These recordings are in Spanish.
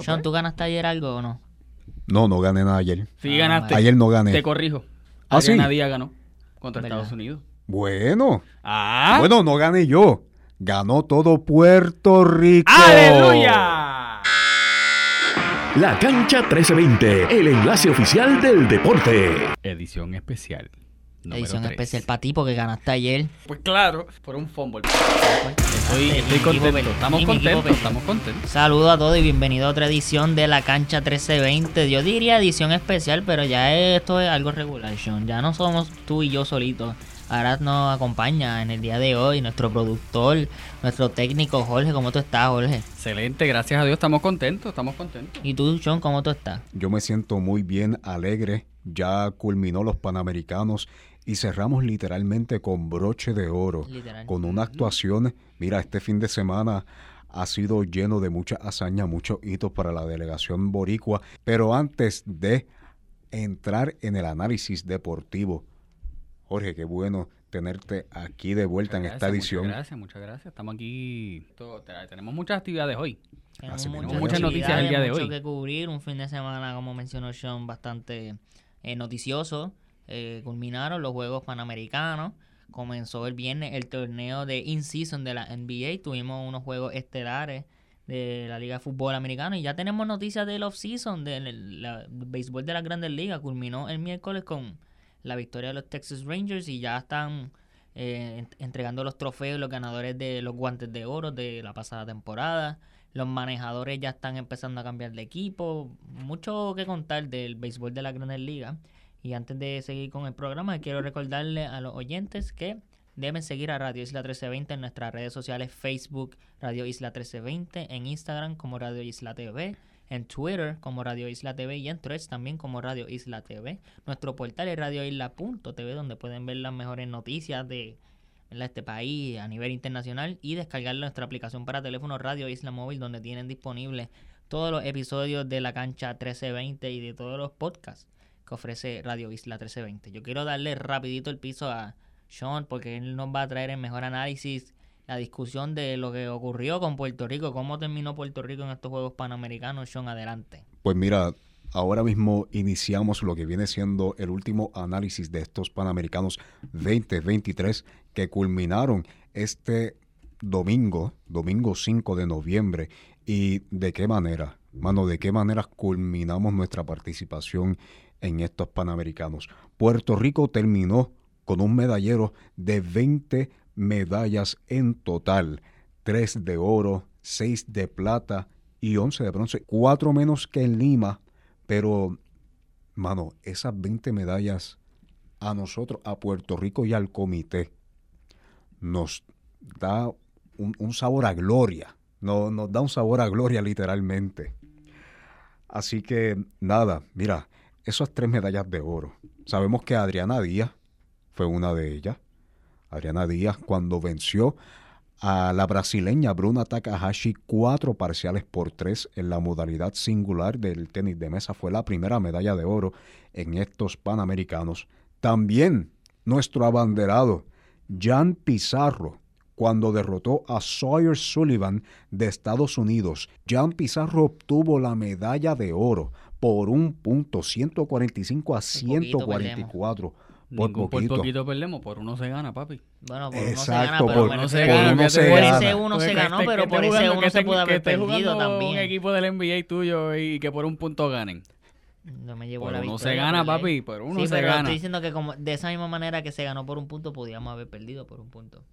Sean, pues. ¿tú ganaste ayer algo o no? No, no gané nada ayer. Sí, Ah, ganaste. Ayer no gané. Te corrijo. ¿Ah, sí? Adriana Díaz ganó contra ¿Verdad? Estados Unidos. Bueno, ¡Ah! bueno, no gané yo. Ganó todo Puerto Rico. ¡Aleluya! La cancha 1320, el enlace oficial del deporte. Edición especial. Número Edición especial para ti porque ganaste ayer. Pues claro, por un fumble. Estoy, contento. Estamos contentos, estamos contentos. Saludos a todos y bienvenido a otra edición de la cancha 1320. Yo diría edición especial, pero ya esto es algo regular, Sean. Ya no somos tú y yo solitos. Ahora nos acompaña en el día de hoy nuestro productor, nuestro técnico Jorge. ¿Cómo tú estás, Jorge? Excelente, gracias a Dios, estamos contentos, estamos contentos. Y tú, Sean, ¿cómo tú estás? Yo me siento muy bien, alegre. Ya culminó los Panamericanos y cerramos literalmente con broche de oro. Literal. Con una actuación, mira, este fin de semana ha sido lleno de muchas hazañas, muchos hitos para la delegación boricua. Pero antes de entrar en el análisis deportivo, Jorge, qué bueno tenerte aquí de vuelta en esta gracias, edición. Muchas gracias, muchas gracias. Estamos aquí. Tenemos muchas actividades hoy. Tenemos muchas, Muchas noticias el día de mucho hoy. que cubrir. Un fin de semana, como mencionó Sean, bastante eh, noticioso. Eh, culminaron los Juegos Panamericanos. Comenzó el viernes el torneo de in-season de la NBA. Tuvimos unos juegos estelares de la Liga de Fútbol Americano. Y ya tenemos noticias del off-season, del béisbol de las grandes ligas. Culminó el miércoles con la victoria de los Texas Rangers y ya están eh, ent- entregando los trofeos los ganadores de los guantes de oro de la pasada temporada. Los manejadores ya están empezando a cambiar de equipo. Mucho que contar del béisbol de la Grandes Ligas. Y antes de seguir con el programa, quiero recordarle a los oyentes que deben seguir a Radio Isla 1320 en nuestras redes sociales Facebook Radio Isla 1320, en Instagram como Radio Isla TV, en Twitter como Radio Isla TV y en Threads también como Radio Isla TV. Nuestro portal es radioisla.tv donde pueden ver las mejores noticias de este país a nivel internacional y descargar nuestra aplicación para teléfono Radio Isla Móvil donde tienen disponibles todos los episodios de la cancha 1320 y de todos los podcasts ofrece Radio Isla 1320. Yo quiero darle rapidito el piso a Sean porque él nos va a traer el mejor análisis, la discusión de lo que ocurrió con Puerto Rico, cómo terminó Puerto Rico en estos Juegos Panamericanos. Sean, adelante. Pues mira, ahora mismo iniciamos lo que viene siendo el último análisis de estos Panamericanos 2023 que culminaron este domingo, domingo 5 de noviembre. ¿Y de qué manera? Mano, ¿de qué manera culminamos nuestra participación en estos Panamericanos? Puerto Rico terminó con un medallero de 20 medallas en total, 3 de oro, 6 de plata y 11 de bronce, 4 menos que en Lima, pero, mano, esas 20 medallas a nosotros, a Puerto Rico y al comité, nos da un, sabor a gloria, no, nos da un sabor a gloria literalmente. Así que, nada, mira, esas tres medallas de oro. Sabemos que Adriana Díaz fue una de ellas. Adriana Díaz cuando venció a la brasileña Bruna Takahashi cuatro parciales por tres en la modalidad singular del tenis de mesa fue la primera medalla de oro en estos Panamericanos. También nuestro abanderado Jan Pizarro cuando derrotó a Sawyer Sullivan de Estados Unidos. Jan Pizarro obtuvo la medalla de oro por un punto 145 a poquito 144. Por Ningún- por poquito. poquito perdemos, por uno se gana, papi. Bueno, por uno se Exacto, gana, por- pero por uno se por gana, uno fíjate, se por gana. ese uno se ganó, que- pero por ese uno se pudo haber perdido Un también. equipo del NBA tuyo y que por un punto ganen. No me llevó Por la uno victoria, se gana, por ley. papi, por uno sí, se pero gana. estoy diciendo que como de esa misma manera que se ganó por un punto, podíamos haber perdido por un punto.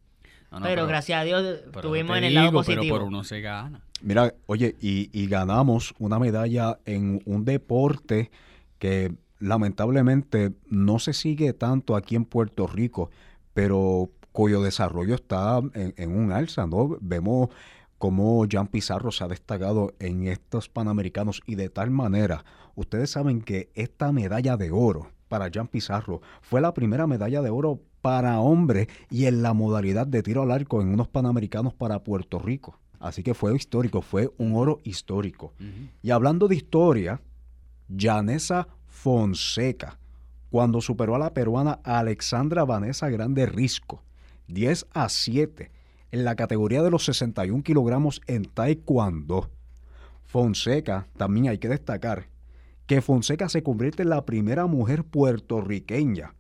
No, no, pero, gracias a Dios te en el lado positivo. Pero por uno se gana. Mira, oye, y, y ganamos una medalla en un deporte que lamentablemente no se sigue tanto aquí en Puerto Rico, pero cuyo desarrollo está en, en un alza, ¿no? Vemos cómo Jan Pizarro se ha destacado en estos Panamericanos y de tal manera, ustedes saben que esta medalla de oro para Jan Pizarro fue la primera medalla de oro para hombres y en la modalidad de tiro al arco en unos Panamericanos para Puerto Rico. Así que fue histórico, fue un oro histórico. Y hablando de historia, Janessa Fonseca, cuando superó a la peruana Alexandra Vanessa Grande Risco, 10 a 7, en la categoría de los 61 kilogramos en Taekwondo, Fonseca, también hay que destacar que Fonseca se convierte en la primera mujer puertorriqueña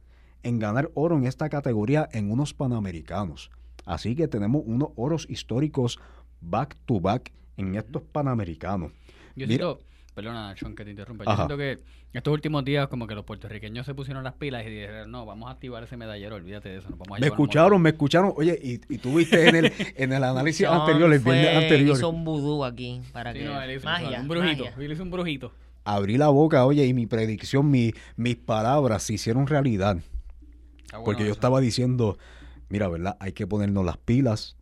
en ganar oro en esta categoría en unos Panamericanos. Así que tenemos unos oros históricos back to back en estos Panamericanos. Yo Mira- siento, perdona, Sean, que te interrumpa. Yo Ajá. siento que estos últimos días, como que los puertorriqueños se pusieron las pilas y dijeron, no, vamos a activar ese medallero, olvídate de eso, nos vamos a Me escucharon, me escucharon. Oye, y, y tú viste en el, en el análisis Sean anterior, el viernes anterior. Hizo un vudú aquí para Sí, que. no, él hizo magia, un brujito, magia. él hizo un brujito. Abrí la boca, oye, y mi predicción, mi- mis palabras se hicieron realidad. Bueno Porque yo eso. estaba diciendo, mira, ¿verdad? Hay que ponernos las pilas.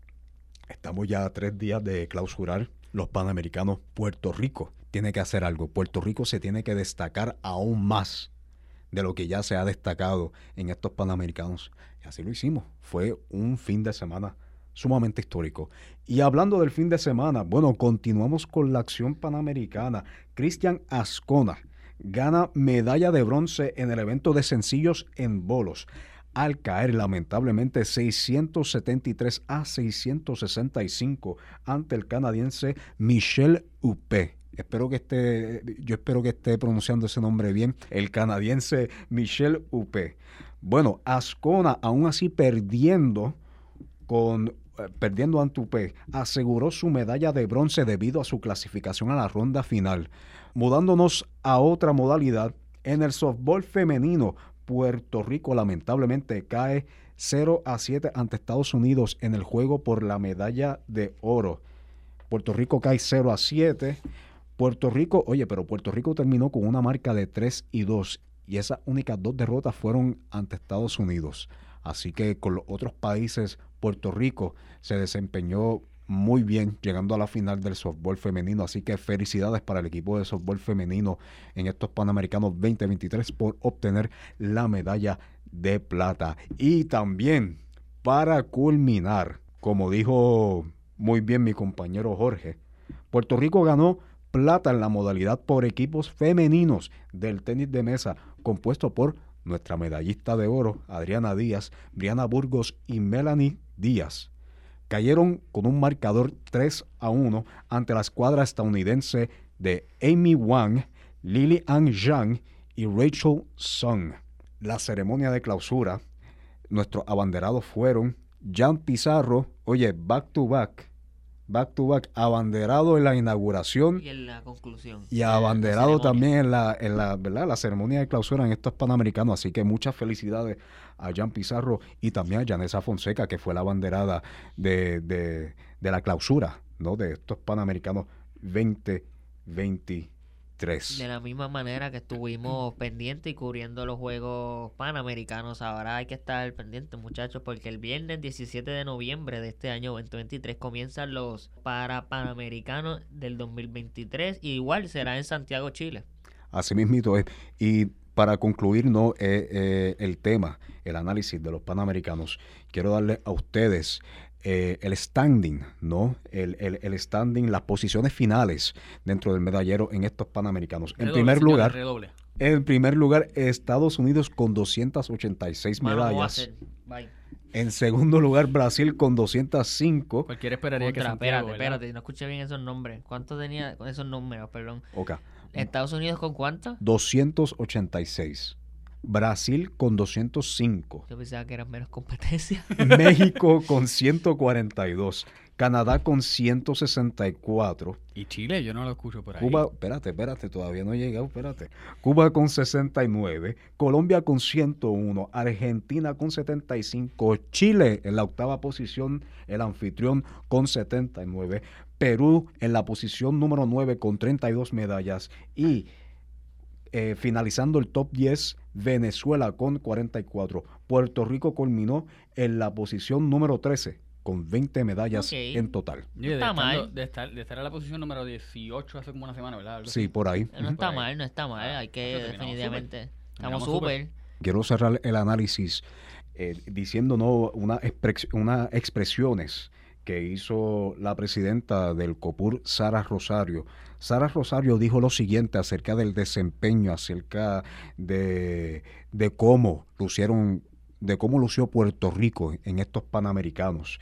Estamos ya a tres días de clausurar los Panamericanos. Puerto Rico tiene que hacer algo. Puerto Rico se tiene que destacar aún más de lo que ya se ha destacado en estos Panamericanos. Y así lo hicimos. Fue un fin de semana sumamente histórico. Y hablando del fin de semana, bueno, continuamos con la acción panamericana. Cristian Ascona gana medalla de bronce en el evento de sencillos en bolos al caer lamentablemente 673 a 665 ante el canadiense Michel Huppé. Espero que esté, yo espero que esté pronunciando ese nombre bien, el canadiense Michel Huppé. Bueno, Ascona aún así perdiendo con eh, perdiendo ante Huppé, aseguró su medalla de bronce debido a su clasificación a la ronda final. Mudándonos a otra modalidad, en el softball femenino, Puerto Rico lamentablemente cae 0 a 7 ante Estados Unidos en el juego por la medalla de oro. Puerto Rico cae 0 a 7. Puerto Rico, oye, pero Puerto Rico terminó con una marca de 3 y 2 y esas únicas dos derrotas fueron ante Estados Unidos. Así que con los otros países, Puerto Rico se desempeñó muy bien llegando a la final del softball femenino. Así que felicidades para el equipo de softball femenino en estos Panamericanos 2023 por obtener la medalla de plata. Y también para culminar, como dijo muy bien mi compañero Jorge, Puerto Rico ganó plata en la modalidad por equipos femeninos del tenis de mesa, compuesto por nuestra medallista de oro, Adriana Díaz, Briana Burgos y Melanie Díaz. Cayeron con un marcador 3 a 1 ante la escuadra estadounidense de Amy Wang, Lily Ann Zhang y Rachel Sung. La ceremonia de clausura, nuestros abanderados fueron Jan Pizarro, oye, back to back, back to back, abanderado en la inauguración Y en la conclusión. y la abanderado también en la, en la, ¿verdad? la ceremonia de clausura en estos Panamericanos. Así que muchas felicidades a Jan Pizarro y también a Janessa Fonseca, que fue la abanderada de, de- de la clausura ¿no? de estos Panamericanos 2023. De la misma manera que estuvimos pendientes y cubriendo los Juegos Panamericanos, ahora hay que estar pendientes, muchachos, porque el viernes 17 de noviembre de este año 2023 comienzan los para Panamericanos del 2023 y igual será en Santiago, Chile. Así mismito es. Y para concluir ¿no? Eh, eh, el tema, el análisis de los Panamericanos, quiero darle a ustedes eh, el standing, ¿no? El, el, el standing, las posiciones finales dentro del medallero en estos Panamericanos. En primer lugar, redoble. en primer lugar, Estados Unidos con 286 Mano, no va a medallas. En segundo lugar, Brasil con 205. Cualquiera esperaría que Contra, Santiago, espérate, ¿verdad? espérate, no escuché bien esos nombres. ¿Cuánto tenía con esos números, perdón? Ok. ¿Estados Unidos con cuánto? 286. Brasil con 205. Yo pensaba que eran menos competencia. México con 142. Canadá con 164. Y Chile, yo no lo escucho por ahí. Cuba, espérate, espérate, todavía no he llegado, espérate. Cuba con 69, Colombia con 101, Argentina con 75, Chile en la octava posición, el anfitrión con 79, Perú en la posición número 9 con 32 medallas y eh, finalizando el top 10, Venezuela con 44. Puerto Rico culminó en la posición número 13 con 20 medallas en total. De, está mal. de estar, de estar en la posición número 18 hace como una semana, ¿verdad? Algo Sí, así. por ahí. No Por está ahí. mal, no está mal. Hay que definitivamente. Estamos súper. quiero cerrar el análisis eh, diciendo ¿no? una expre- unas expresiones que hizo la presidenta del COPUR, Sara Rosario. Sara Rosario dijo lo siguiente acerca del desempeño, acerca de, de cómo lucieron, de cómo lució Puerto Rico en estos Panamericanos.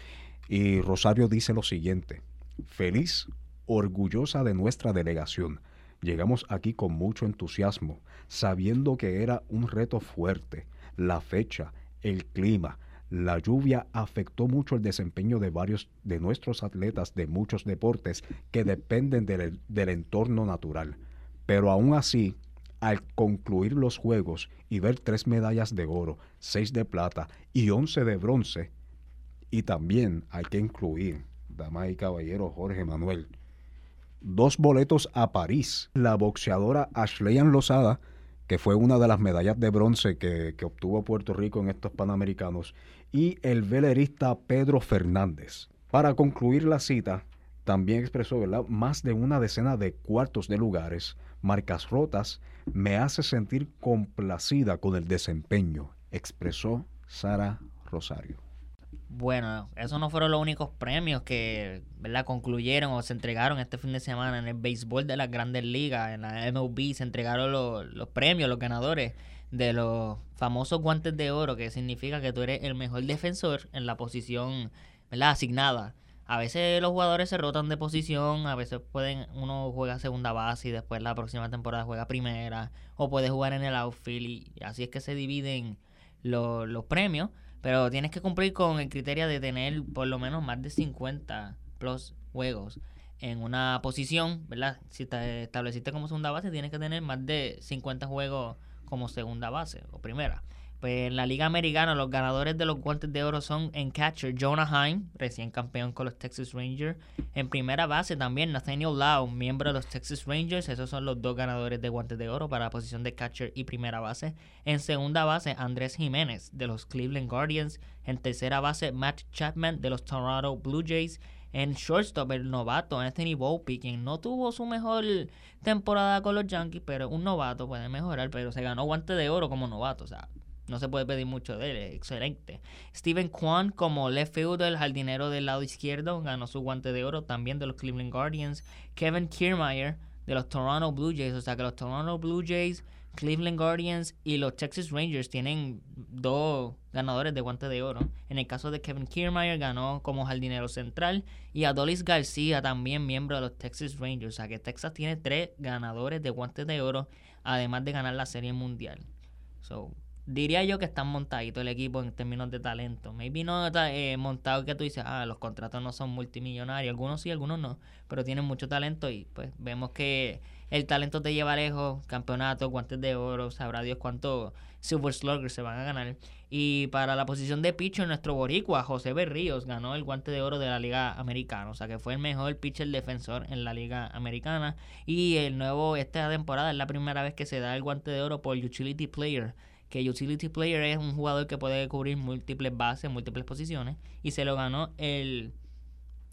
Y Rosario dice lo siguiente, feliz orgullosa de nuestra delegación. Llegamos aquí con mucho entusiasmo, sabiendo que era un reto fuerte. La fecha, el clima, la lluvia afectó mucho el desempeño de varios de nuestros atletas de muchos deportes que dependen del, entorno natural. Pero aún así, al concluir los Juegos y ver tres medallas de oro, seis de plata y once de bronce, y también hay que incluir, damas y caballeros, Jorge Manuel, dos boletos a París. La boxeadora Ashleyan Lozada, que fue una de las medallas de bronce que, obtuvo Puerto Rico en estos Panamericanos, y el velerista Pedro Fernández. Para concluir la cita, también expresó ¿verdad? más de una decena de cuartos de lugares, marcas rotas, me hace sentir complacida con el desempeño, expresó Sara Rosario. Bueno, esos no fueron los únicos premios que ¿verdad? concluyeron o se entregaron este fin de semana en el béisbol de las grandes ligas, en la MLB se entregaron los, los premios, los ganadores de los famosos guantes de oro, que significa que tú eres el mejor defensor en la posición ¿verdad? asignada. A veces los jugadores se rotan de posición, a veces pueden uno juega segunda base y después la próxima temporada juega primera, o puede jugar en el outfield y así es que se dividen los, los premios, pero tienes que cumplir con el criterio de tener por lo menos más de 50 plus juegos en una posición, ¿verdad? Si te estableciste como segunda base, tienes que tener más de 50 juegos como segunda base o primera. Pues en la Liga Americana los ganadores de los guantes de oro son en catcher Jonah Heim, recién campeón con los Texas Rangers. En primera base también Nathaniel Lau, miembro de los Texas Rangers. Esos son los dos ganadores de guantes de oro para la posición de catcher y primera base. En segunda base Andrés Jiménez de los Cleveland Guardians. En tercera base Matt Chapman de los Toronto Blue Jays. En shortstop, el novato Anthony Volpe, quien no tuvo su mejor temporada con los Yankees, pero un novato puede mejorar, pero se ganó guante de oro como novato, o sea, no se puede pedir mucho de él, es excelente. Steven Kwan como left fielder, el jardinero del lado izquierdo, ganó su guante de oro también de los Cleveland Guardians. Kevin Kiermaier de los Toronto Blue Jays, o sea que los Toronto Blue Jays, Cleveland Guardians y los Texas Rangers tienen dos ganadores de guante de oro. En el caso de Kevin Kiermaier ganó como jardinero central y Adolis García también miembro de los Texas Rangers, o sea que Texas tiene tres ganadores de guante de oro además de ganar la serie mundial. So, diría yo que están montaditos el equipo en términos de talento. Maybe no está eh, montado que tú dices, ah, los contratos no son multimillonarios. Algunos sí, algunos no, pero tienen mucho talento y pues vemos que el talento te lleva lejos, campeonatos, guantes de oro, sabrá Dios cuánto Silver Slugger se van a ganar. Y para la posición de pitcher, nuestro boricua, José Berríos, ganó el guante de oro de la Liga Americana. O sea que fue el mejor pitcher defensor en la Liga Americana. Y el nuevo, esta temporada es la primera vez que se da el guante de oro por Utility Player que utility player es un jugador que puede cubrir múltiples bases, múltiples posiciones, y se lo ganó el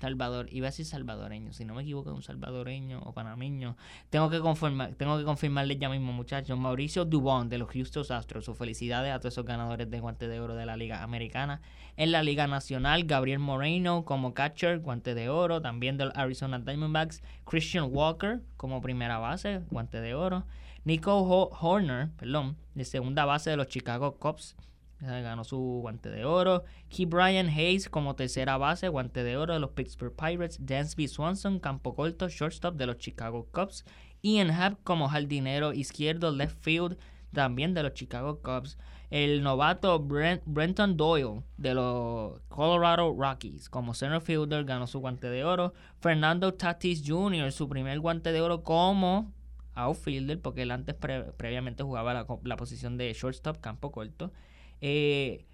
Salvador, iba a decir salvadoreño, si no me equivoco, un salvadoreño o panameño. Tengo que confirmar, tengo que confirmarles ya mismo, muchachos. Mauricio Dubon de los Houston Astros, sus felicidades a todos esos ganadores de guante de oro de la Liga Americana. En la Liga Nacional, Gabriel Moreno como catcher, guante de oro, también del Arizona Diamondbacks, Christian Walker como primera base, guante de oro. Nico Horner, perdón, de segunda base de los Chicago Cubs, ganó su guante de oro. Key Brian Hayes como tercera base, guante de oro de los Pittsburgh Pirates. Dansby Swanson, campo corto, shortstop de los Chicago Cubs. Ian Happ como jardinero izquierdo, left field, también de los Chicago Cubs. El novato Brenton Doyle de los Colorado Rockies como center fielder ganó su guante de oro. Fernando Tatis Jr., su primer guante de oro como outfielder, porque él antes previamente jugaba la, la, posición de shortstop, campo corto. Eh,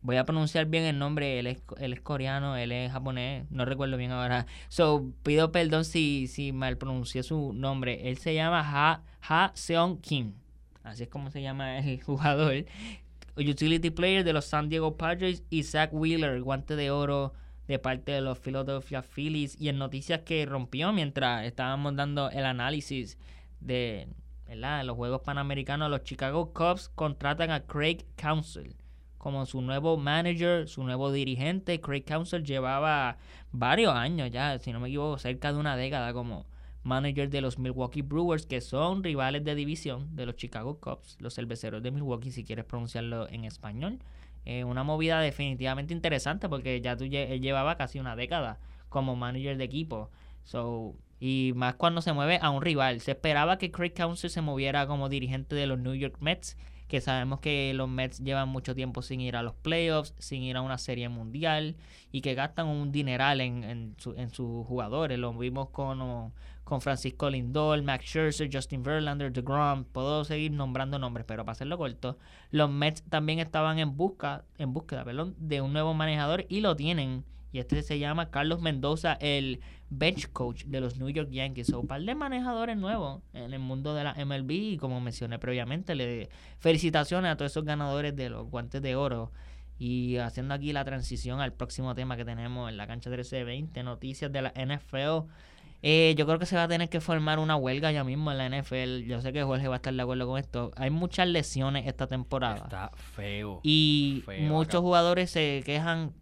voy a pronunciar bien el nombre, él es, él es, coreano, él es japonés, no recuerdo bien ahora. So, pido perdón si, si mal pronuncié su nombre. Él se llama Ha, ha Seong Kim, así es como se llama el jugador. Utility player de los San Diego Padres y Zach Wheeler, guante de oro de parte de los Philadelphia Phillies y en noticias que rompió mientras estábamos dando el análisis de los Juegos Panamericanos, los Chicago Cubs contratan a Craig Council como su nuevo manager, su nuevo dirigente. Craig Council llevaba varios años ya, si no me equivoco, cerca de una década como manager de los Milwaukee Brewers, que son rivales de división de los Chicago Cubs, los cerveceros de Milwaukee, si quieres pronunciarlo en español. Eh, una movida definitivamente interesante porque ya tú, él llevaba casi una década como manager de equipo. So, Y más cuando se mueve a un rival. Se esperaba que Craig Counsell se moviera como dirigente de los New York Mets, que sabemos que los Mets llevan mucho tiempo sin ir a los playoffs, sin ir a una serie mundial y que gastan un dineral en, en, su- en sus jugadores. Lo vimos con, con Francisco Lindor, Max Scherzer, Justin Verlander, DeGrom. Puedo seguir nombrando nombres, pero para hacerlo corto, los Mets también estaban en busca, en búsqueda, perdón, de un nuevo manejador y lo tienen. Y este se llama Carlos Mendoza, el bench coach de los New York Yankees. O un par de manejadores nuevos en el mundo de la MLB. Y como mencioné previamente, le felicitaciones a todos esos ganadores de los guantes de oro. Y haciendo aquí la transición al próximo tema que tenemos en la cancha 1320, noticias de la NFL. Eh, yo creo que se va a tener que formar una huelga ya mismo en la NFL. Yo sé que Jorge va a estar de acuerdo con esto. Hay muchas lesiones esta temporada. Está feo. Y Feo muchos acá. jugadores se quejan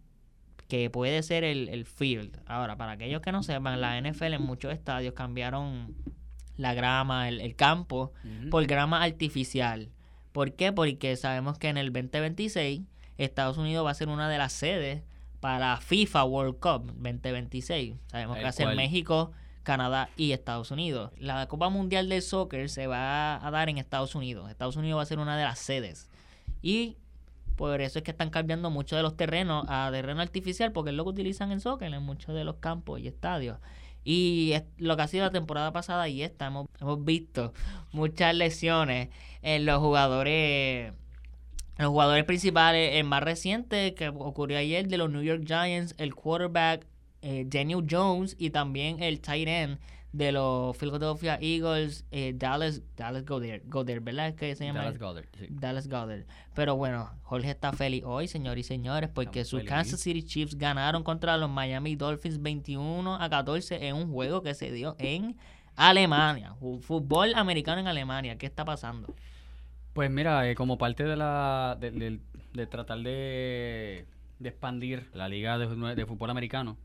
que puede ser el, el field. Ahora, para aquellos que no sepan, la NFL en muchos estadios cambiaron la grama, el, el campo, por grama artificial. ¿Por qué? Porque sabemos que en el 2026 Estados Unidos va a ser una de las sedes para FIFA World Cup 2026. Sabemos que va a ser México, Canadá y Estados Unidos. La Copa Mundial del Soccer se va a dar en Estados Unidos. Estados Unidos va a ser una de las sedes. Y por eso es que están cambiando mucho de los terrenos a terreno artificial, porque es lo que utilizan en soccer en muchos de los campos y estadios. Y es lo que ha sido la temporada pasada y esta, hemos, hemos visto muchas lesiones en los jugadores. Los jugadores principales, el más reciente que ocurrió ayer de los New York Giants, el quarterback eh, Daniel Jones y también el tight end de los Philadelphia Eagles, eh, Dallas, Dallas Goddard, Goddard, ¿verdad? Que se llama Dallas Goddard, sí. Dallas Goddard. Pero bueno, Jorge está feliz hoy, señores y señores, porque Estamos sus feliz. Kansas City Chiefs ganaron contra los Miami Dolphins 21 a 14 en un juego que se dio en Alemania. Fútbol americano en Alemania. ¿Qué está pasando? Pues mira, eh, como parte de la de, de- de tratar de, de expandir la liga de fútbol americano,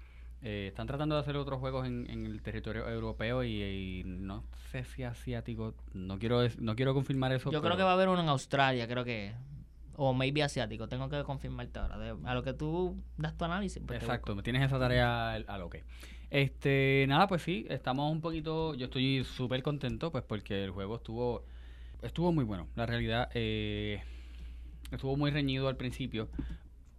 eh, están tratando de hacer otros juegos en, en el territorio europeo y, y no sé si asiático, no quiero no quiero confirmar eso. Yo creo que va a haber uno en Australia, creo que. O maybe asiático. Tengo que confirmarte ahora. De- a lo que tú das tu análisis. pues Exacto, tienes esa tarea a lo que. Este, nada, pues sí, estamos un poquito, yo estoy súper contento, pues porque el juego estuvo, estuvo muy bueno. La realidad, eh, estuvo muy reñido al principio.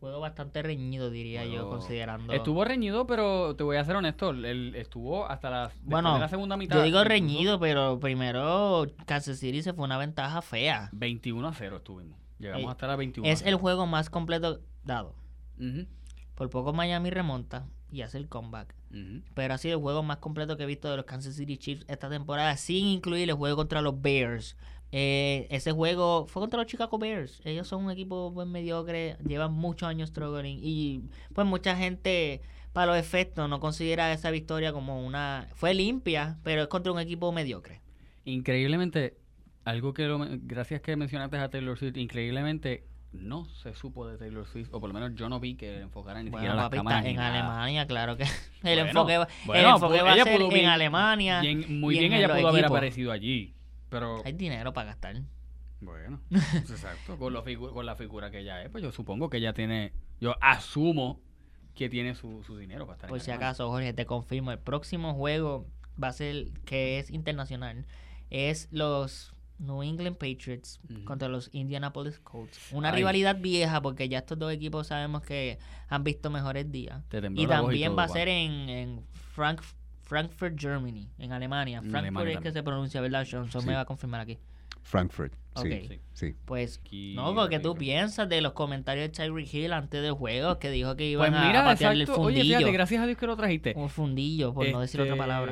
Juego bastante reñido, diría yo, considerando. Estuvo reñido, pero te voy a ser honesto, el, estuvo hasta la, Bueno, de la segunda mitad. Yo digo reñido, pero primero Kansas City se fue una ventaja fea. 21 a 0 estuvimos. Llegamos Eh, hasta la 21. Es el 0. juego más completo dado. Por poco Miami remonta y hace el comeback. Pero ha sido el juego más completo que he visto de los Kansas City Chiefs esta temporada, sin incluir el juego contra los Bears. Eh, ese juego fue contra los Chicago Bears. Ellos son un equipo pues, mediocre, llevan muchos años struggling. Y pues mucha gente, para los efectos, no considera esa victoria como una... Fue limpia, pero es contra un equipo mediocre. Increíblemente, algo que lo gracias que mencionaste a Taylor Swift, increíblemente no se supo de Taylor Swift, o por lo menos yo no vi que enfocaran ni Bueno, siquiera las cámaras en nada. Alemania, claro que el Bueno, enfoque, va- bueno, el enfoque pu- va a ser en Alemania. Bien- muy y bien en ella pudo haber aparecido allí, pero Hay dinero para gastar. bueno, exacto, con, la figu- con la figura que ella es, pues yo supongo que ella tiene, yo asumo que tiene su, su dinero para estar Por si acaso, Jorge, te confirmo, el próximo juego va a ser, que es internacional, es los New England Patriots contra los Indianapolis Colts. Una Ay. rivalidad vieja porque ya estos dos equipos sabemos que han visto mejores días. Te Y también todo, va a ser en, en Frank, Frankfurt, Germany, en Alemania. Frankfurt Alemania es que también. se pronuncia, ¿verdad, Johnson? Sí. Me va a confirmar aquí. Frankfurt, sí, Ok. Sí. sí. Pues, no, porque tú piensas de los comentarios de Tyreek Hill antes del juego, que dijo que iban Pues a- mira, a patearle exacto, el oye, fundillo. fíjate, gracias a Dios que lo trajiste. un fundillo, por no decir otra Este, palabra.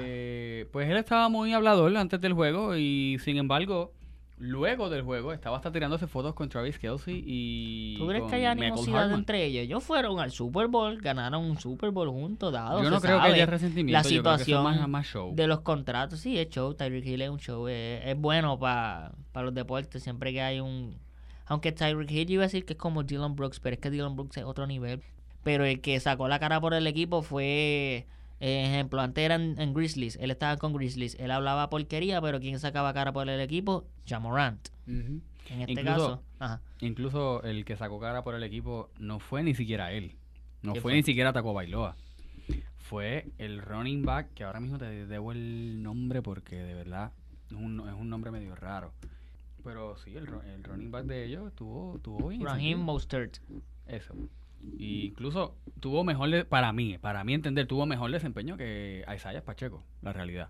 Pues él estaba muy hablador antes del juego y sin embargo, luego del juego estaba hasta tirándose fotos con Travis Kelsey y ¿Tú crees que hay Michael animosidad Hartman. entre ellos? Ellos fueron al Super Bowl, ganaron un Super Bowl juntos, dado. Yo no creo que haya resentimiento, La yo creo que eso es situación más, más show. de los contratos, sí, es show. Tyreek Hill es un show. Es, es bueno para los deportes, siempre que hay un... Aunque Tyreek Hill iba a decir que es como Dylan Brooks, pero es que Dylan Brooks es otro nivel. Pero el que sacó la cara por el equipo fue... eh, ejemplo, antes eran en Grizzlies, él estaba con Grizzlies, él hablaba porquería, pero quien sacaba cara por el equipo, Jamorant. Ujú. En este Incluso- caso, ajá. Incluso el que sacó cara por el equipo no fue ni siquiera él. No ¿Quién fue, fue? ni siquiera Taco Bailoa. fue el running back, que ahora mismo te debo el nombre porque de verdad es un, es un nombre medio raro. Pero sí, el, ru- el running back de ellos tuvo, tuvo bien. Raheem. Mostert. Eso. Y incluso tuvo mejor, de- para mí, para mí entender, tuvo mejor desempeño que Isaiah Pacheco, la realidad.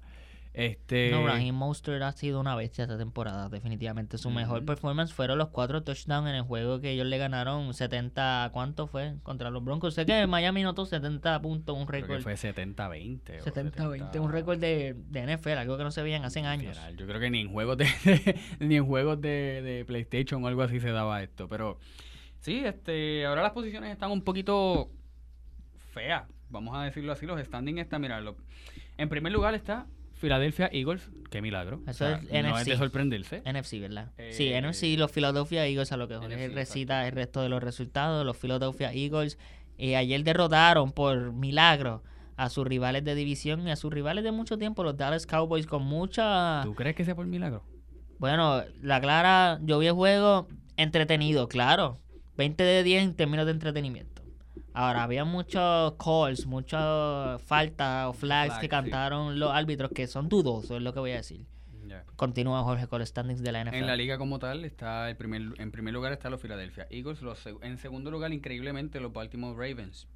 Este, No, Raheem Mostert ha sido una bestia esta temporada, definitivamente. Su mejor Ujú. performance fueron los cuatro touchdowns en el juego que ellos le ganaron 70, ¿cuánto fue? Contra los Broncos. Sé que Miami notó 70 puntos, un récord. fue 70-20. o 70-20, un récord de, de NFL, algo que no se veían hace años. Yo creo que ni en juegos de, ni en juegos de, de PlayStation o algo así se daba esto, pero sí, este, ahora las posiciones están un poquito feas, vamos a decirlo así, los standings están, mira, lo- en primer lugar está Philadelphia Eagles, qué milagro. Eso es no es NFC. de sorprenderse. NFC, ¿verdad? sí, Eh, NFC y los Philadelphia Eagles a lo que Jorge NFC, recita el resto de los resultados. Los Philadelphia Eagles eh, ayer derrotaron por milagro a sus rivales de división y a sus rivales de mucho tiempo, los Dallas Cowboys, con mucha... ¿Tú crees que sea por milagro? Bueno, la clara, yo vi el juego entretenido, claro. 20 de 10 en términos de entretenimiento. Ahora, había muchos calls, muchas faltas o flags que sí. cantaron los árbitros que son dudosos, es lo que voy a decir. Continúa Jorge con los standings de la NFL. En la liga como tal, está el primer, en primer lugar está los Philadelphia Eagles, los en segundo lugar, increíblemente, los Baltimore Ravens.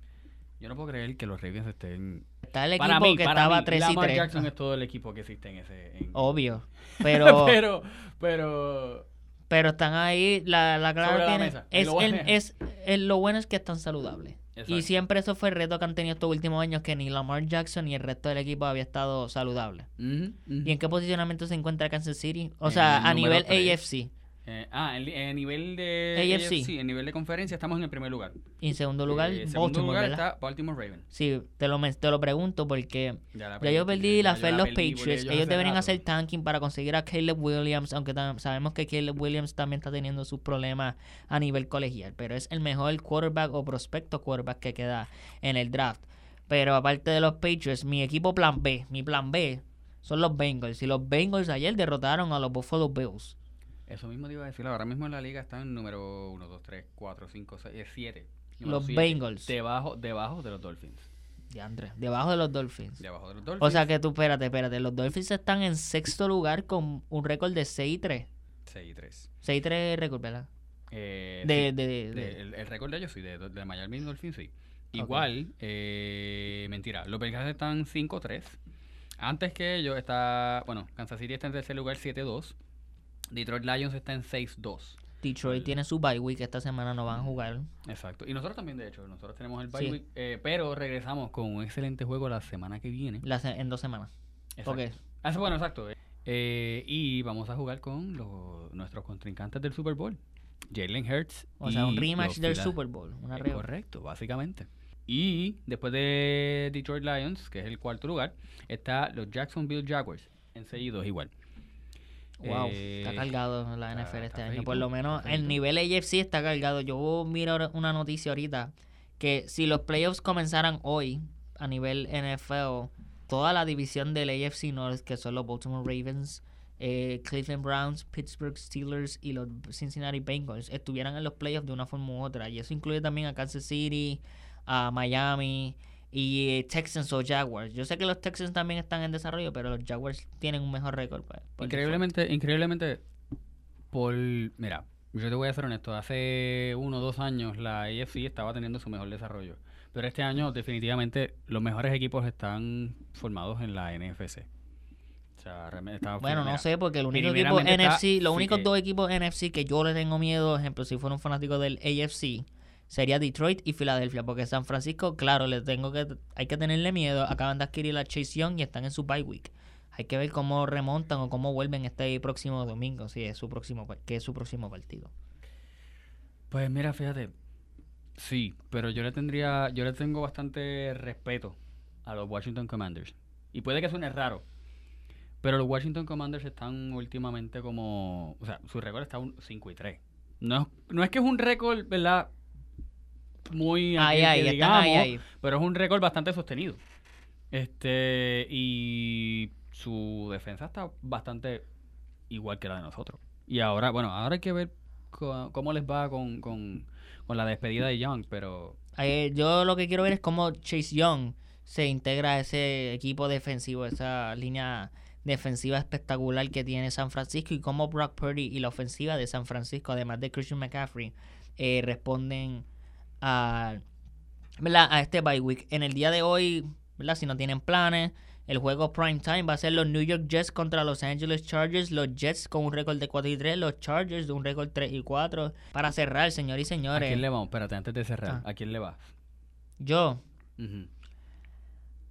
Yo no puedo creer que los Ravens estén... Está el equipo para mí, que para estaba mí, 3 y Lamar 3. Jackson es todo el equipo que existe en ese... en- Obvio. Pero, pero, pero... pero están ahí, la, la la tiene- mesa, es, lo a el- es, el- lo bueno es que están saludables. Y siempre eso fue el reto que han tenido estos últimos años, que ni Lamar Jackson ni el resto del equipo había estado saludable. ¿Y en qué posicionamiento se encuentra Kansas City? O sea, el a nivel. AFC. Eh, ah, en, en nivel de... AFC. En nivel de conferencia estamos en el primer lugar. Y en segundo lugar, Eh, segundo Baltimore, lugar está Baltimore Ravens. Sí, te lo, te lo pregunto porque Ya, yo perdí la fe en los Patriots. ellos deberían rato. hacer tanking para conseguir a Caleb Williams, aunque sabemos que Caleb Williams también está teniendo sus problemas a nivel colegial, pero es el mejor quarterback o prospecto quarterback que queda en el draft. Pero aparte de los Patriots, mi equipo plan B, mi plan B son los Bengals. Y los Bengals ayer derrotaron a los Buffalo Bills. Eso mismo te iba a decir. Ahora mismo en la liga están en número 1, 2, 3, 4, 5, 6, 7. Los Bengals. Debajo, debajo de los Dolphins. De Andre, debajo de los Dolphins. Debajo de los Dolphins. O sea que tú, espérate, espérate. Los Dolphins están en sexto lugar con un récord de 6 y 3. 6 y 3. 6 y 3 récord, ¿verdad? Eh, De, sí, de, de- de- el, el récord de ellos sí, de, de Miami Dolphins sí. Igual, eh, mentira, los Bengals están 5-3. Antes que ellos está, bueno, Kansas City está en tercer lugar 7-2. Detroit Lions está en 6-2. Detroit tiene su bye week. Esta semana no van a jugar. Exacto. Y nosotros también, de hecho, nosotros tenemos el bye Sí. week, eh, pero regresamos con un excelente juego la semana que viene. La se- en dos semanas. Exacto. Ok. Ah, bueno, exacto. Eh, y vamos a jugar con los, nuestros contrincantes del Super Bowl. Jalen Hurts. O sea, un rematch del Super Bowl. Una Eh, re- correcto, básicamente. Y después de Detroit Lions, que es el cuarto lugar, está los Jacksonville Jaguars, en seguidos igual. Wow, Eh, está cargado la está- NFL este está año. feíto, Por lo menos el nivel AFC está cargado. Yo miro una noticia ahorita que si los playoffs comenzaran hoy a nivel NFL, toda la división del AFC North, que son los Baltimore Ravens, eh, Cleveland Browns, Pittsburgh Steelers y los Cincinnati Bengals, estuvieran en los playoffs de una forma u otra. Y eso incluye también a Kansas City, a Miami y eh, Texans o Jaguars. Yo sé que los Texans también están en desarrollo, pero los Jaguars tienen un mejor récord. pues, Increíblemente, increíblemente, por... Mira, yo te voy a ser honesto, hace uno o dos años la AFC estaba teniendo su mejor desarrollo. Pero este año definitivamente los mejores equipos están formados en la NFC. O sea. Bueno, no sé, porque el único equipo NFC, los sí únicos que- dos equipos NFC que yo le tengo miedo, ejemplo, si fuera un fanático del AFC, sería Detroit y Filadelfia, porque San Francisco, claro, le tengo que, hay que tenerle miedo, acaban de adquirir a Chase Young y están en su bye week. Hay que ver cómo remontan o cómo vuelven este próximo domingo, si es su próximo, que es su próximo partido. Pues mira, fíjate, sí, pero yo le tendría, yo le tengo bastante respeto a los Washington Commanders. Y puede que suene raro, pero los Washington Commanders están últimamente como, o sea, su récord está un 5 y 3. No no es que es un récord, ¿verdad? Muy Ahí, aquel ahí, que están ahí, digamos, ahí. pero es un récord bastante sostenido. Este, y su defensa está bastante igual que la de nosotros. Y ahora, bueno, ahora hay que ver cómo les va con, con, con la despedida de Young, pero Eh, yo lo que quiero ver es cómo Chase Young se integra a ese equipo defensivo, esa línea defensiva espectacular que tiene San Francisco y cómo Brock Purdy y la ofensiva de San Francisco, además de Christian McCaffrey, eh, responden a, ¿verdad? a este bye week. En el día de hoy, ¿verdad? si no tienen planes, el juego prime time va a ser los New York Jets contra Los Angeles Chargers. Los Jets con un récord de 4 y 3, los Chargers de un récord 3 y 4. Para cerrar, señores y ¿A señores. quién le vamos? Espérate, antes de cerrar. Ah. ¿A quién le va? Yo.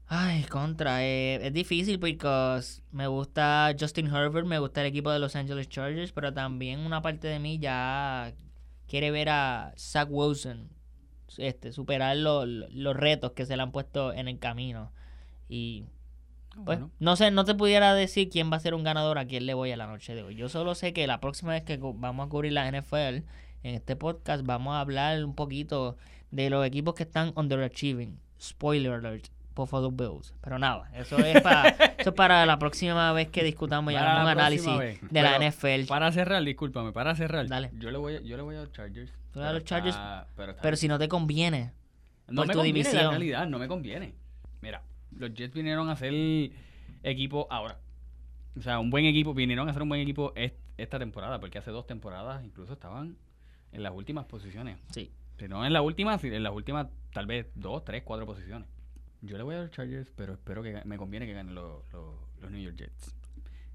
Ay, contra, eh, es difícil porque me gusta Justin Herbert, me gusta el equipo de Los Angeles Chargers, pero también una parte de mí ya quiere ver a Zach Wilson este, superar lo- lo- los retos que se le han puesto en el camino. Y pues, bueno. no sé, no te pudiera decir quién va a ser un ganador, a quién le voy a la noche de hoy. Yo solo sé que la próxima vez que vamos a cubrir la NFL en este podcast vamos a hablar un poquito de los equipos que están underachieving. Spoiler alert, Buffalo Bills. Pero nada, eso es para, eso es para la próxima vez que discutamos y Para hagamos un la análisis vez. de la NFL. Para cerrar, discúlpame, para cerrar. Dale. Yo le voy a, yo le voy a los Chargers. Tú a los está- Chargers, pero está Pero bien. si no te conviene. No me tu conviene, división. la realidad, no me conviene. Mira, los Jets vinieron a ser equipo ahora. O sea, un buen equipo, vinieron a ser un buen equipo est- esta temporada, porque hace dos temporadas incluso estaban en las últimas posiciones. Sí. Si no en las últimas, en las últimas tal vez dos, tres, cuatro posiciones. Yo le voy a los Chargers, pero espero que me conviene que ganen los, los, los New York Jets.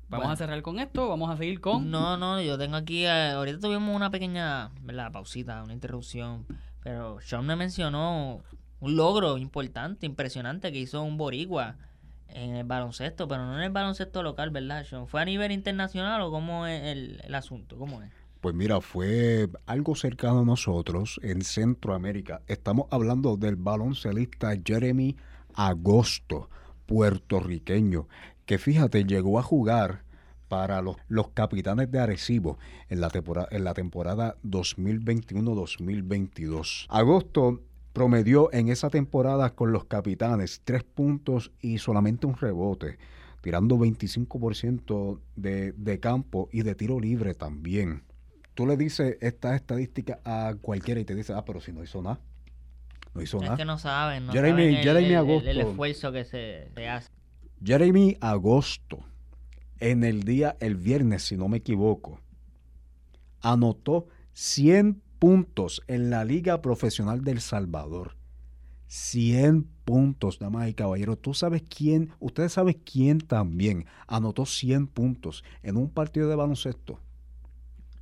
Vamos Bueno. a cerrar con esto, vamos a seguir con... No, no, yo tengo aquí, eh, ahorita tuvimos una pequeña, ¿verdad? Pausita, una interrupción, pero Sean me mencionó un logro importante, impresionante que hizo un boricua en el baloncesto, pero no en el baloncesto local, ¿verdad, Sean? ¿Fue a nivel internacional o cómo es el, el asunto? ¿Cómo es? Pues mira, fue algo cercano a nosotros en Centroamérica. Estamos hablando del baloncelista Jeremy Agosto, puertorriqueño, que fíjate, llegó a jugar para los, los capitanes de Arecibo en la temporada, en la temporada 2021-2022. Agosto promedió en esa temporada con los capitanes tres puntos y solamente un rebote, tirando 25% de, de campo y de tiro libre también tú le dices esta estadística a cualquiera y te dice, ah, pero si no hizo nada. No hizo Es nada. que no saben, no Jeremy- saben el, Jeremy el- el- Agosto. el esfuerzo que se, se hace. Jeremy Agosto, en el día, el viernes, si no me equivoco, anotó 100 puntos en la Liga Profesional del Salvador. 100 puntos, damas y caballeros. Tú sabes quién, ustedes saben quién también anotó 100 puntos en un partido de baloncesto.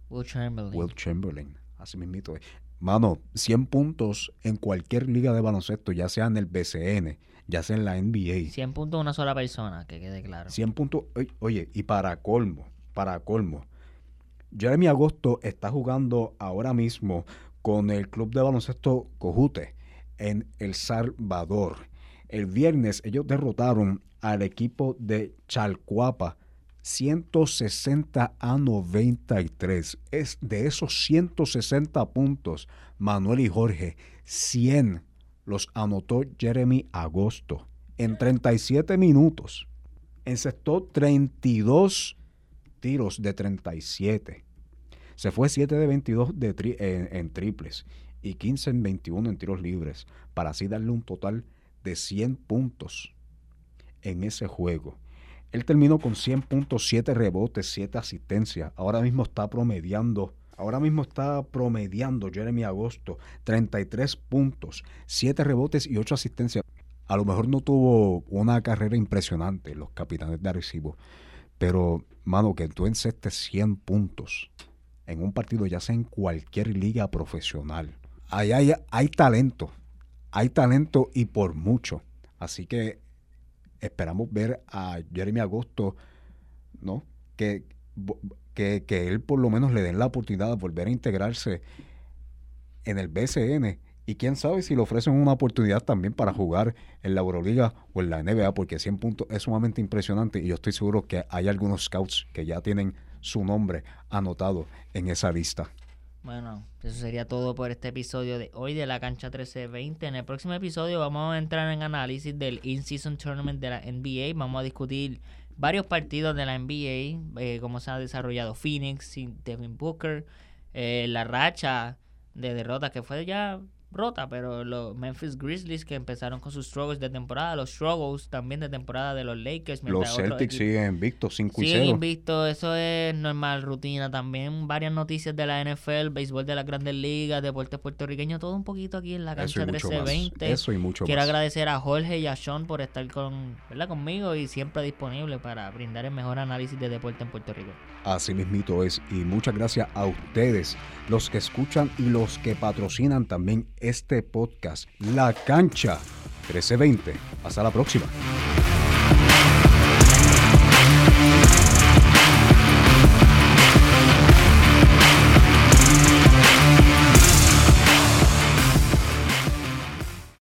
Will Chamberlain. Will Chamberlain, así mismito. Mano, 100 puntos en cualquier liga de baloncesto, ya sea en el BCN, ya sea en la NBA. 100 puntos una sola persona, que quede claro. 100 puntos. oy- Oye, y para colmo, para colmo, Jeremy Agosto está jugando ahora mismo con el club de baloncesto Cojute en El Salvador. El viernes ellos derrotaron al equipo de Chalcuapa 160 a 93. Es de esos 160 puntos, Manuel y Jorge, 100 los anotó Jeremy Agosto en 37 minutos. Encestó 32 tiros de 37. Se fue 7 de 22 de tri- en, en triples y 15 en 21 en tiros libres para así darle un total de 100 puntos en ese juego. Él terminó con 100 puntos, 7 rebotes, 7 asistencias. Ahora mismo está promediando, ahora mismo está promediando Jeremy Agosto 33 puntos, 7 rebotes y 8 asistencias. A lo mejor no tuvo una carrera impresionante los capitanes de Arecibo, pero mano, que tú encestes 100 puntos en un partido, ya sea en cualquier liga profesional. Ahí hay, hay talento, hay talento y por mucho. Así que esperamos ver a Jeremy Agosto, ¿no? Que, que, que él por lo menos le den la oportunidad de volver a integrarse en el BCN. Y quién sabe si le ofrecen una oportunidad también para jugar en la Euroliga o en la NBA, porque 100 puntos es sumamente impresionante y yo estoy seguro que hay algunos scouts que ya tienen su nombre anotado en esa lista. Bueno, eso sería todo por este episodio de hoy de la cancha 1320. En el próximo episodio vamos a entrar en análisis del In-Season Tournament de la NBA. Vamos a discutir varios partidos de la NBA, eh, cómo se ha desarrollado Phoenix Devin Booker, eh, la racha de derrotas que fue ya rota, pero los Memphis Grizzlies que empezaron con sus struggles de temporada, los struggles también de temporada de los Lakers. Los Celtics siguen invictos 5 y Siguen 0. invictos, eso es normal, rutina. También varias noticias de la NFL, béisbol de las grandes ligas, deportes puertorriqueños, todo un poquito aquí en la cancha y mucho más. 1320. Eso y mucho Quiero más. agradecer a Jorge y a Sean por estar con, ¿verdad? conmigo y siempre disponible para brindar el mejor análisis de deporte en Puerto Rico. Así mismito es. Y muchas gracias a ustedes, los que escuchan y los que patrocinan también este podcast. La cancha 1320. Hasta la próxima.